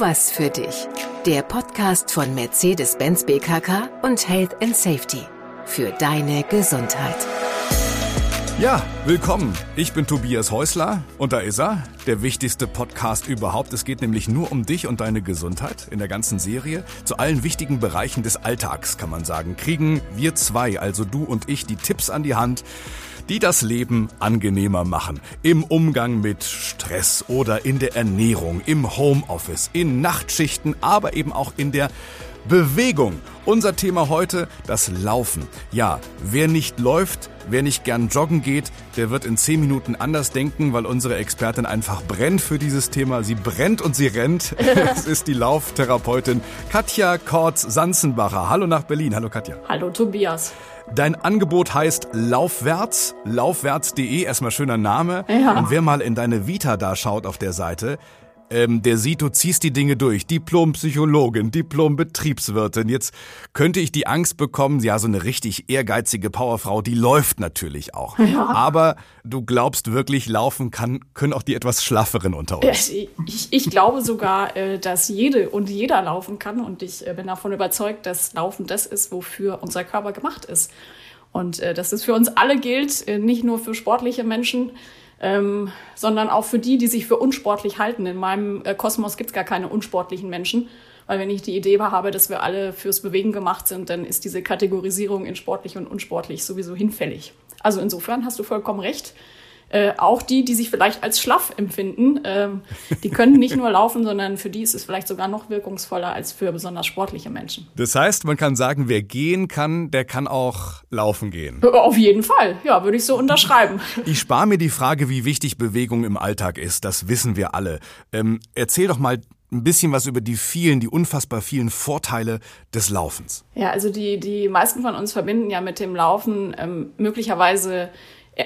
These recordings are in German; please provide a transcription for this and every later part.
was für dich. Der Podcast von Mercedes-Benz BKK und Health and Safety. Für deine Gesundheit. Ja, willkommen. Ich bin Tobias Häusler und da ist er, der wichtigste Podcast überhaupt. Es geht nämlich nur um dich und deine Gesundheit in der ganzen Serie. Zu allen wichtigen Bereichen des Alltags, kann man sagen, kriegen wir zwei, also du und ich, die Tipps an die Hand, die das Leben angenehmer machen. Im Umgang mit Stress oder in der Ernährung, im Homeoffice, in Nachtschichten, aber eben auch in der Bewegung. Unser Thema heute, das Laufen. Ja, wer nicht läuft, wer nicht gern joggen geht, der wird in zehn Minuten anders denken, weil unsere Expertin einfach brennt für dieses Thema. Sie brennt und sie rennt. es ist die Lauftherapeutin Katja Kortz-Sanzenbacher. Hallo nach Berlin. Hallo Katja. Hallo Tobias. Dein Angebot heißt Laufwärts, laufwärts.de, erstmal schöner Name. Ja. Und wer mal in deine Vita da schaut auf der Seite, ähm, der sieht, du ziehst die Dinge durch. Diplom-Psychologin, Diplom-Betriebswirtin. Jetzt könnte ich die Angst bekommen, ja, so eine richtig ehrgeizige Powerfrau, die läuft natürlich auch. Ja. Aber du glaubst wirklich, laufen kann, können auch die etwas schlafferen unter uns. Ich, ich glaube sogar, äh, dass jede und jeder laufen kann und ich äh, bin davon überzeugt, dass Laufen das ist, wofür unser Körper gemacht ist. Und äh, dass es für uns alle gilt, nicht nur für sportliche Menschen, ähm, sondern auch für die, die sich für unsportlich halten. In meinem äh, Kosmos gibt es gar keine unsportlichen Menschen, weil wenn ich die Idee habe, dass wir alle fürs Bewegen gemacht sind, dann ist diese Kategorisierung in sportlich und unsportlich sowieso hinfällig. Also insofern hast du vollkommen recht. Äh, auch die, die sich vielleicht als schlaff empfinden, äh, die können nicht nur laufen, sondern für die ist es vielleicht sogar noch wirkungsvoller als für besonders sportliche Menschen. Das heißt, man kann sagen, wer gehen kann, der kann auch laufen gehen. Auf jeden Fall, ja, würde ich so unterschreiben. Ich spare mir die Frage, wie wichtig Bewegung im Alltag ist. Das wissen wir alle. Ähm, erzähl doch mal ein bisschen was über die vielen, die unfassbar vielen Vorteile des Laufens. Ja, also die, die meisten von uns verbinden ja mit dem Laufen ähm, möglicherweise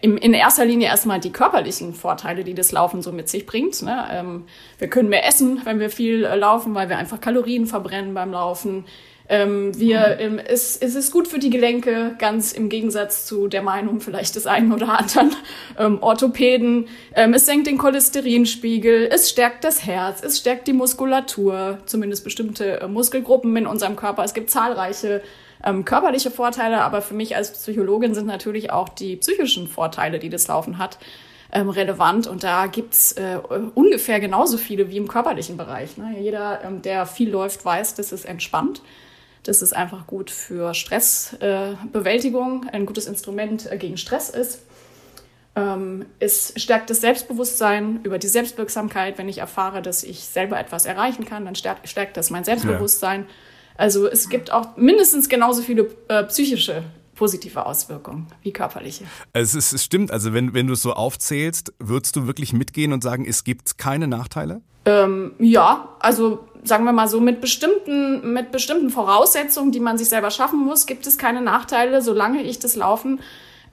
in erster Linie erstmal die körperlichen Vorteile, die das Laufen so mit sich bringt. Ne? Ähm, wir können mehr essen, wenn wir viel äh, laufen, weil wir einfach Kalorien verbrennen beim Laufen. Ähm, wir, ähm, es, es ist gut für die Gelenke, ganz im Gegensatz zu der Meinung vielleicht des einen oder anderen Orthopäden. Es senkt den Cholesterinspiegel, es stärkt das Herz, es stärkt die Muskulatur, zumindest bestimmte äh, Muskelgruppen in unserem Körper. Es gibt zahlreiche ähm, körperliche Vorteile, aber für mich als Psychologin sind natürlich auch die psychischen Vorteile, die das Laufen hat, ähm, relevant. Und da gibt's äh, ungefähr genauso viele wie im körperlichen Bereich. Ne? Jeder, ähm, der viel läuft, weiß, das ist entspannt. Das ist einfach gut für Stressbewältigung, äh, ein gutes Instrument äh, gegen Stress ist. Ähm, es stärkt das Selbstbewusstsein über die Selbstwirksamkeit. Wenn ich erfahre, dass ich selber etwas erreichen kann, dann stärkt, stärkt das mein Selbstbewusstsein. Ja. Also es gibt auch mindestens genauso viele äh, psychische positive Auswirkungen wie körperliche. Es, ist, es stimmt, also wenn, wenn du es so aufzählst, würdest du wirklich mitgehen und sagen, es gibt keine Nachteile? Ähm, ja, also sagen wir mal so, mit bestimmten, mit bestimmten Voraussetzungen, die man sich selber schaffen muss, gibt es keine Nachteile, solange ich das Laufen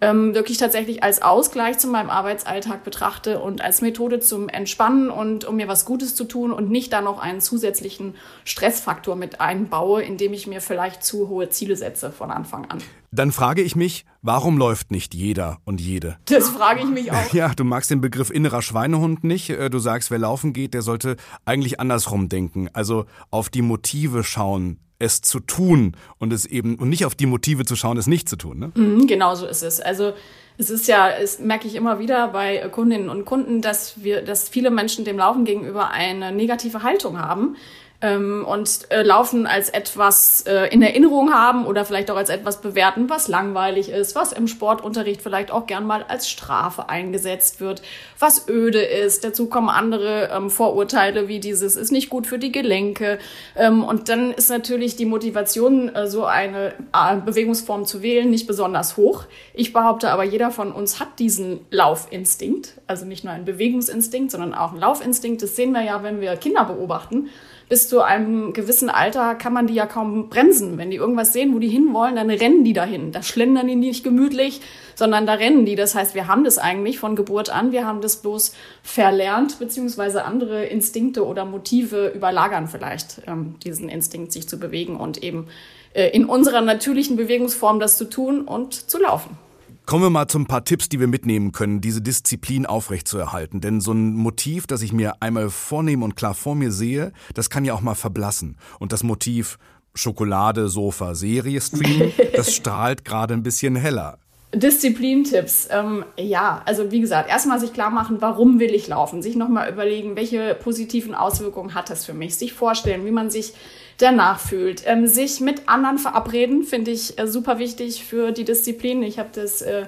ähm, wirklich tatsächlich als Ausgleich zu meinem Arbeitsalltag betrachte und als Methode zum Entspannen und um mir was Gutes zu tun und nicht da noch einen zusätzlichen Stressfaktor mit einbaue, indem ich mir vielleicht zu hohe Ziele setze von Anfang an. Dann frage ich mich, warum läuft nicht jeder und jede? Das frage ich mich auch. Ja, du magst den Begriff innerer Schweinehund nicht. Äh, du sagst, wer laufen geht, der sollte eigentlich andersrum denken. Also auf die Motive schauen, es zu tun und es eben und nicht auf die Motive zu schauen, es nicht zu tun. Ne? Mhm, genau so ist es. Also es ist ja, es merke ich immer wieder bei Kundinnen und Kunden, dass wir, dass viele Menschen dem Laufen gegenüber eine negative Haltung haben ähm, und äh, Laufen als etwas äh, in Erinnerung haben oder vielleicht auch als etwas bewerten, was langweilig ist, was im Sportunterricht vielleicht auch gern mal als Strafe eingesetzt wird, was öde ist. Dazu kommen andere ähm, Vorurteile wie dieses ist nicht gut für die Gelenke. Ähm, und dann ist natürlich die Motivation, äh, so eine äh, Bewegungsform zu wählen, nicht besonders hoch. Ich behaupte aber, jeder von uns hat diesen Laufinstinkt, also nicht nur einen Bewegungsinstinkt, sondern auch einen Laufinstinkt. Das sehen wir ja, wenn wir Kinder beobachten bis zu einem gewissen Alter kann man die ja kaum bremsen. Wenn die irgendwas sehen, wo die hinwollen, dann rennen die dahin. Da schlendern die nicht gemütlich, sondern da rennen die. Das heißt, wir haben das eigentlich von Geburt an. Wir haben das bloß verlernt, beziehungsweise andere Instinkte oder Motive überlagern vielleicht ähm, diesen Instinkt, sich zu bewegen und eben äh, in unserer natürlichen Bewegungsform das zu tun und zu laufen. Kommen wir mal zu ein paar Tipps, die wir mitnehmen können, diese Disziplin aufrechtzuerhalten. Denn so ein Motiv, das ich mir einmal vornehme und klar vor mir sehe, das kann ja auch mal verblassen. Und das Motiv Schokolade, Sofa, Serie streamen, das strahlt gerade ein bisschen heller. Disziplintipps. Ähm, ja, also wie gesagt, erstmal sich klar machen, warum will ich laufen? Sich nochmal überlegen, welche positiven Auswirkungen hat das für mich? Sich vorstellen, wie man sich danach fühlt. Ähm, sich mit anderen verabreden, finde ich äh, super wichtig für die Disziplin. Ich habe das äh,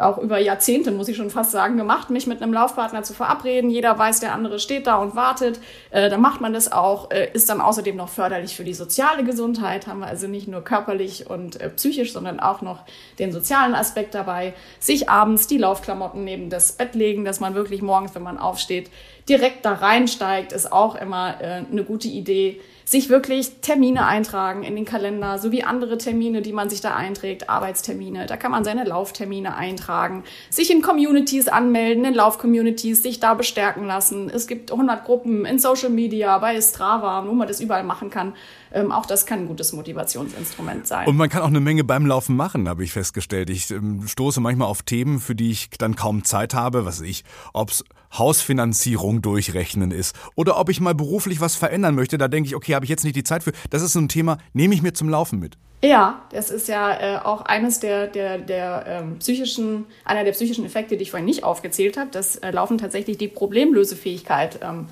auch über Jahrzehnte, muss ich schon fast sagen, gemacht, mich mit einem Laufpartner zu verabreden. Jeder weiß, der andere steht da und wartet. Äh, dann macht man das auch, äh, ist dann außerdem noch förderlich für die soziale Gesundheit. Haben wir also nicht nur körperlich und äh, psychisch, sondern auch noch den sozialen Aspekt dabei. Sich abends die Laufklamotten neben das Bett legen, dass man wirklich morgens, wenn man aufsteht, direkt da reinsteigt, ist auch immer äh, eine gute Idee sich wirklich Termine eintragen in den Kalender, sowie andere Termine, die man sich da einträgt, Arbeitstermine. Da kann man seine Lauftermine eintragen, sich in Communities anmelden, in Lauf-Communities, sich da bestärken lassen. Es gibt 100 Gruppen in Social Media, bei Strava, wo man das überall machen kann. Ähm, auch das kann ein gutes Motivationsinstrument sein. Und man kann auch eine Menge beim Laufen machen, habe ich festgestellt. Ich ähm, stoße manchmal auf Themen, für die ich dann kaum Zeit habe, was weiß ich, ob's Hausfinanzierung durchrechnen ist oder ob ich mal beruflich was verändern möchte. Da denke ich, okay, habe ich jetzt nicht die Zeit für. Das ist so ein Thema, nehme ich mir zum Laufen mit. Ja, das ist ja äh, auch eines der, der, der ähm, psychischen, einer der psychischen Effekte, die ich vorhin nicht aufgezählt habe, dass äh, Laufen tatsächlich die Problemlösefähigkeit ähm,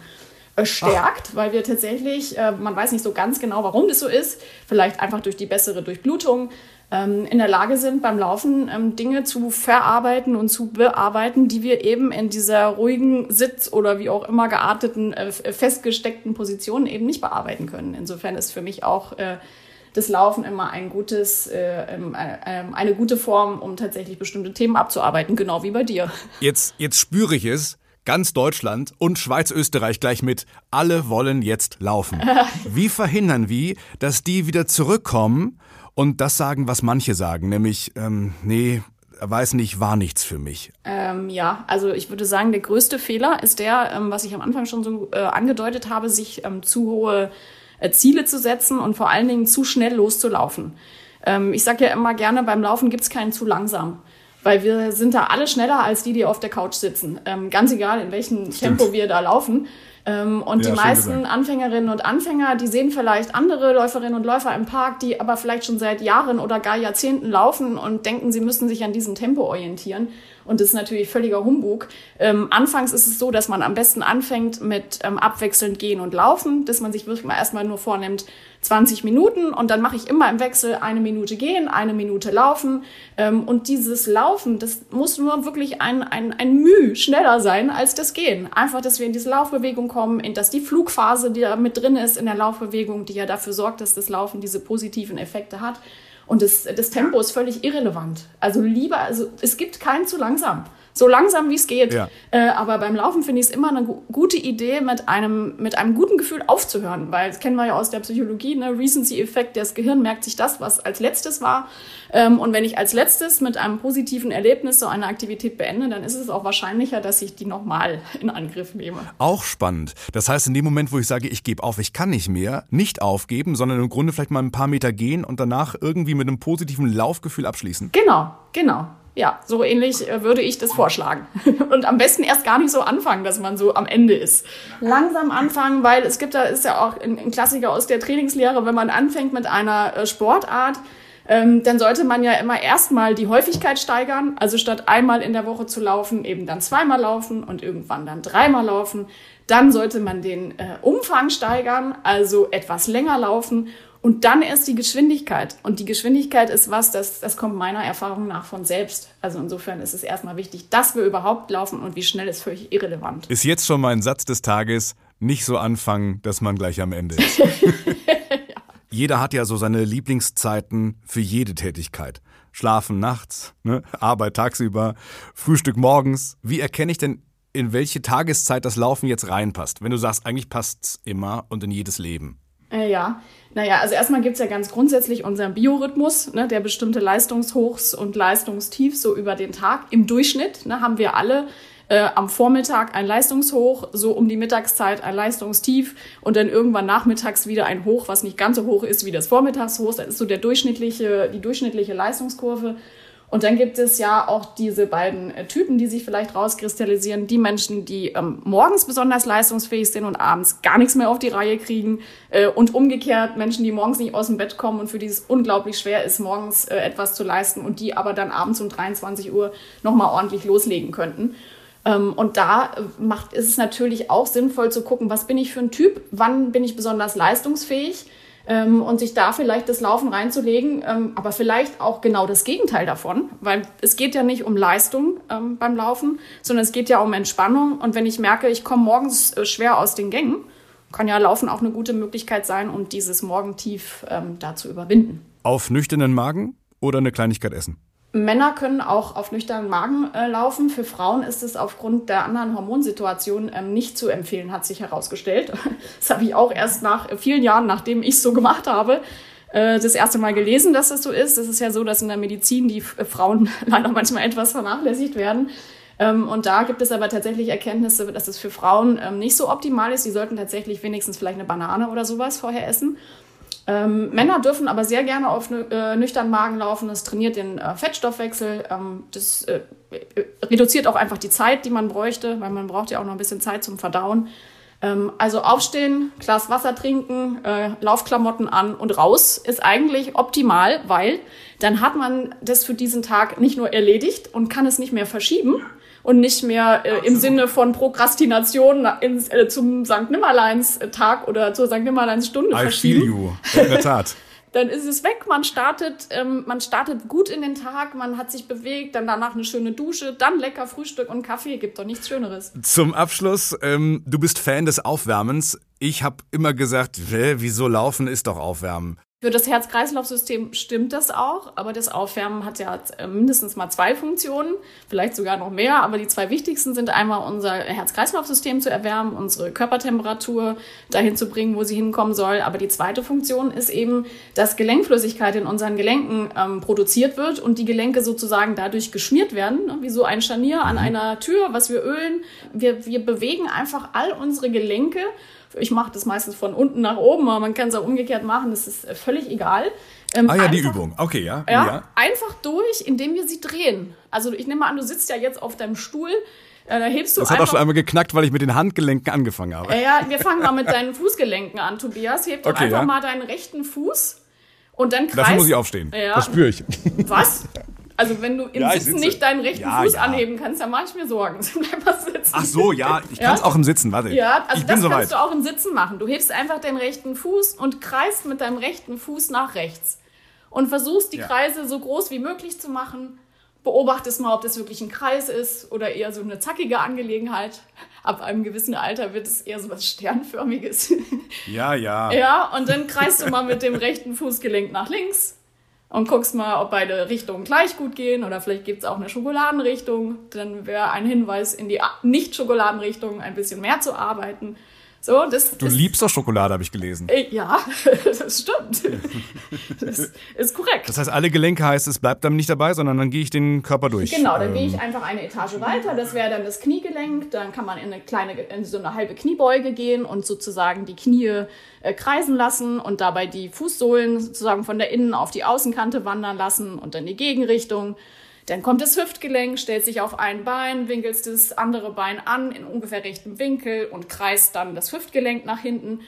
stärkt, Ach. weil wir tatsächlich, äh, man weiß nicht so ganz genau, warum das so ist, vielleicht einfach durch die bessere Durchblutung, ähm, in der Lage sind, beim Laufen ähm, Dinge zu verarbeiten und zu bearbeiten, die wir eben in dieser ruhigen Sitz- oder wie auch immer gearteten, äh, festgesteckten Position eben nicht bearbeiten können. Insofern ist für mich auch äh, das Laufen immer ein gutes, äh, ähm, äh, ähm, eine gute Form, um tatsächlich bestimmte Themen abzuarbeiten, genau wie bei dir. Jetzt, jetzt spüre ich es Ganz Deutschland und Schweiz-Österreich gleich mit. Alle wollen jetzt laufen. Wie verhindern wir, dass die wieder zurückkommen und das sagen, was manche sagen, nämlich, ähm, nee, weiß nicht, war nichts für mich. Ähm, ja, also ich würde sagen, der größte Fehler ist der, ähm, was ich am Anfang schon so äh, angedeutet habe, sich ähm, zu hohe äh, Ziele zu setzen und vor allen Dingen zu schnell loszulaufen. Ähm, ich sage ja immer gerne, beim Laufen gibt es keinen zu langsam weil wir sind da alle schneller als die, die auf der Couch sitzen. Ähm, ganz egal, in welchem Stimmt. Tempo wir da laufen. Ähm, und ja, die meisten gesagt. Anfängerinnen und Anfänger, die sehen vielleicht andere Läuferinnen und Läufer im Park, die aber vielleicht schon seit Jahren oder gar Jahrzehnten laufen und denken, sie müssten sich an diesem Tempo orientieren. Und das ist natürlich völliger Humbug. Ähm, anfangs ist es so, dass man am besten anfängt mit ähm, abwechselnd gehen und laufen, dass man sich wirklich mal erstmal nur vornimmt, 20 Minuten und dann mache ich immer im Wechsel eine Minute gehen, eine Minute laufen. Ähm, und dieses Laufen, das muss nur wirklich ein, ein, ein Mühe schneller sein als das Gehen. Einfach, dass wir in diese Laufbewegung kommen, in dass die Flugphase, die da mit drin ist in der Laufbewegung, die ja dafür sorgt, dass das Laufen diese positiven Effekte hat. Und das, das Tempo ist völlig irrelevant. Also lieber, also es gibt keinen zu langsam so langsam wie es geht. Ja. Äh, aber beim Laufen finde ich es immer eine gu gute Idee, mit einem, mit einem guten Gefühl aufzuhören, weil das kennen wir ja aus der Psychologie, ne? Recency-Effekt, das Gehirn merkt sich das, was als letztes war. Ähm, und wenn ich als letztes mit einem positiven Erlebnis so eine Aktivität beende, dann ist es auch wahrscheinlicher, dass ich die nochmal in Angriff nehme. Auch spannend. Das heißt, in dem Moment, wo ich sage, ich gebe auf, ich kann nicht mehr, nicht aufgeben, sondern im Grunde vielleicht mal ein paar Meter gehen und danach irgendwie mit einem positiven Laufgefühl abschließen. Genau, genau. Ja, so ähnlich äh, würde ich das vorschlagen. Und am besten erst gar nicht so anfangen, dass man so am Ende ist. Langsam anfangen, weil es gibt da, ist ja auch ein Klassiker aus der Trainingslehre, wenn man anfängt mit einer äh, Sportart, ähm, dann sollte man ja immer erstmal die Häufigkeit steigern. Also statt einmal in der Woche zu laufen, eben dann zweimal laufen und irgendwann dann dreimal laufen. Dann sollte man den äh, Umfang steigern, also etwas länger laufen und dann erst die Geschwindigkeit. Und die Geschwindigkeit ist was, das, das kommt meiner Erfahrung nach von selbst. Also insofern ist es erstmal wichtig, dass wir überhaupt laufen und wie schnell ist völlig irrelevant. Ist jetzt schon mein Satz des Tages, nicht so anfangen, dass man gleich am Ende ist. Jeder hat ja so seine Lieblingszeiten für jede Tätigkeit. Schlafen nachts, ne? Arbeit tagsüber, Frühstück morgens. Wie erkenne ich denn, in welche Tageszeit das Laufen jetzt reinpasst? Wenn du sagst, eigentlich passt's immer und in jedes Leben. Äh, ja, naja, also erstmal gibt's ja ganz grundsätzlich unseren Biorhythmus, ne, der bestimmte Leistungshochs und Leistungstiefs so über den Tag. Im Durchschnitt ne, haben wir alle äh, am Vormittag ein Leistungshoch, so um die Mittagszeit ein Leistungstief und dann irgendwann nachmittags wieder ein Hoch, was nicht ganz so hoch ist wie das Vormittagshoch. Das ist so der durchschnittliche, die durchschnittliche Leistungskurve. Und dann gibt es ja auch diese beiden äh, Typen, die sich vielleicht rauskristallisieren. Die Menschen, die ähm, morgens besonders leistungsfähig sind und abends gar nichts mehr auf die Reihe kriegen. Äh, und umgekehrt Menschen, die morgens nicht aus dem Bett kommen und für die es unglaublich schwer ist, morgens äh, etwas zu leisten und die aber dann abends um 23 Uhr nochmal ordentlich loslegen könnten. Ähm, und da äh, macht, ist es natürlich auch sinnvoll zu gucken, was bin ich für ein Typ, wann bin ich besonders leistungsfähig ähm, und sich da vielleicht das Laufen reinzulegen, ähm, aber vielleicht auch genau das Gegenteil davon, weil es geht ja nicht um Leistung ähm, beim Laufen, sondern es geht ja um Entspannung. Und wenn ich merke, ich komme morgens äh, schwer aus den Gängen, kann ja Laufen auch eine gute Möglichkeit sein, um dieses Morgentief ähm, da zu überwinden. Auf nüchternen Magen oder eine Kleinigkeit essen? Männer können auch auf nüchternen Magen äh, laufen. Für Frauen ist es aufgrund der anderen Hormonsituation ähm, nicht zu empfehlen, hat sich herausgestellt. Das habe ich auch erst nach vielen Jahren, nachdem ich es so gemacht habe, äh, das erste Mal gelesen, dass das so ist. Es ist ja so, dass in der Medizin die äh, Frauen leider manchmal etwas vernachlässigt werden. Ähm, und da gibt es aber tatsächlich Erkenntnisse, dass es für Frauen ähm, nicht so optimal ist. Die sollten tatsächlich wenigstens vielleicht eine Banane oder sowas vorher essen. Ähm, Männer dürfen aber sehr gerne auf äh, nüchternen Magen laufen. Das trainiert den äh, Fettstoffwechsel. Ähm, das äh, reduziert auch einfach die Zeit, die man bräuchte, weil man braucht ja auch noch ein bisschen Zeit zum Verdauen. Ähm, also aufstehen, Glas Wasser trinken, äh, Laufklamotten an und raus ist eigentlich optimal, weil dann hat man das für diesen Tag nicht nur erledigt und kann es nicht mehr verschieben, und nicht mehr äh, im Sinne von Prokrastination ins, äh, zum St. Nimmerleins-Tag oder zur St. Nimmerleins-Stunde verschieben. I feel you. In der Tat. dann ist es weg. Man startet, ähm, man startet gut in den Tag, man hat sich bewegt, dann danach eine schöne Dusche, dann lecker Frühstück und Kaffee. Gibt doch nichts Schöneres. Zum Abschluss, ähm, du bist Fan des Aufwärmens. Ich habe immer gesagt, wieso laufen ist doch Aufwärmen. Für das Herz-Kreislauf-System stimmt das auch, aber das Aufwärmen hat ja äh, mindestens mal zwei Funktionen, vielleicht sogar noch mehr, aber die zwei wichtigsten sind einmal unser Herz-Kreislauf-System zu erwärmen, unsere Körpertemperatur dahin zu bringen, wo sie hinkommen soll. Aber die zweite Funktion ist eben, dass Gelenkflüssigkeit in unseren Gelenken ähm, produziert wird und die Gelenke sozusagen dadurch geschmiert werden, ne? wie so ein Scharnier an mhm. einer Tür, was wir ölen. Wir, wir bewegen einfach all unsere Gelenke ich mache das meistens von unten nach oben, aber man kann es auch umgekehrt machen, das ist äh, völlig egal. Ähm, ah ja, einfach, die Übung. Okay, ja. ja. ja. Einfach durch, indem wir sie drehen. Also ich nehme mal an, du sitzt ja jetzt auf deinem Stuhl. Äh, da hebst du das hat auch schon einmal geknackt, weil ich mit den Handgelenken angefangen habe. Ja, wir fangen mal mit deinen Fußgelenken an, Tobias. Heb doch okay, einfach ja. mal deinen rechten Fuß und dann kreist. Dafür muss ich aufstehen. Ja. Das spüre ich. Was? Also wenn du im ja, Sitzen nicht deinen rechten ja, Fuß ja. anheben kannst, dann mache ich mir Sorgen. Bleib mal sitzen. Ach so, ja, ich kann es auch im Sitzen, warte. Ja, also das kannst weit. du auch im Sitzen machen. Du hebst einfach deinen rechten Fuß und kreist mit deinem rechten Fuß nach rechts. Und versuchst die Kreise so groß wie möglich zu machen. Beobachtest mal, ob das wirklich ein Kreis ist oder eher so eine zackige Angelegenheit. Ab einem gewissen Alter wird es eher so was Sternförmiges. Ja, ja. Ja, und dann kreist du mal mit dem rechten Fußgelenk nach links und guckst mal, ob beide Richtungen gleich gut gehen oder vielleicht gibt's auch eine Schokoladenrichtung. Dann wäre ein Hinweis, in die Nicht-Schokoladenrichtung ein bisschen mehr zu arbeiten. So, das, du das, liebst doch Schokolade, habe ich gelesen. Äh, ja, das stimmt. Das ist korrekt. Das heißt, alle Gelenke heißt, es bleibt dann nicht dabei, sondern dann gehe ich den Körper durch. Genau, dann ähm. gehe ich einfach eine Etage weiter. Das wäre dann das Kniegelenk. Dann kann man in eine kleine, in so eine halbe Kniebeuge gehen und sozusagen die Knie äh, kreisen lassen und dabei die Fußsohlen sozusagen von der Innen- auf die Außenkante wandern lassen und dann die Gegenrichtung. Dann kommt das Hüftgelenk, stellt sich auf ein Bein, winkelst das andere Bein an in ungefähr rechtem Winkel und kreist dann das Hüftgelenk nach hinten.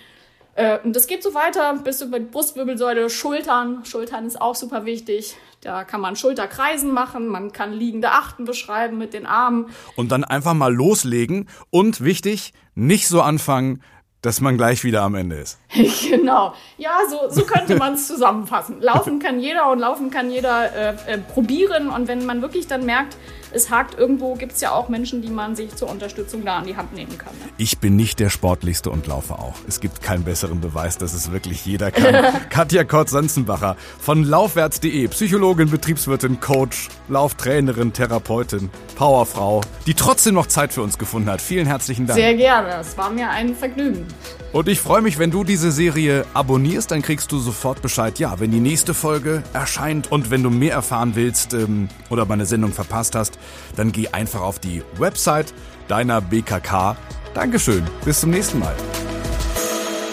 Äh, und das geht so weiter bis über die Brustwirbelsäule, Schultern. Schultern ist auch super wichtig. Da kann man Schulterkreisen machen, man kann liegende Achten beschreiben mit den Armen. Und dann einfach mal loslegen und wichtig, nicht so anfangen, dass man gleich wieder am Ende ist. genau. Ja, so, so könnte man es zusammenfassen. Laufen kann jeder und laufen kann jeder äh, äh, probieren. Und wenn man wirklich dann merkt, es hakt irgendwo, gibt es ja auch Menschen, die man sich zur Unterstützung da an die Hand nehmen kann. Ne? Ich bin nicht der Sportlichste und laufe auch. Es gibt keinen besseren Beweis, dass es wirklich jeder kann. Katja Kort-Sanzenbacher von laufwärts.de, Psychologin, Betriebswirtin, Coach, Lauftrainerin, Therapeutin, Powerfrau, die trotzdem noch Zeit für uns gefunden hat. Vielen herzlichen Dank. Sehr gerne. Es war mir ein Vergnügen. Und ich freue mich, wenn du diese Serie abonnierst, dann kriegst du sofort Bescheid, ja, wenn die nächste Folge erscheint. Und wenn du mehr erfahren willst ähm, oder meine Sendung verpasst hast, dann geh einfach auf die Website deiner BKK. Dankeschön, bis zum nächsten Mal.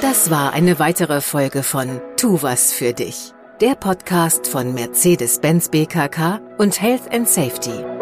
Das war eine weitere Folge von Tu was für dich. der Podcast von Mercedes-Benz BKK und Health and Safety.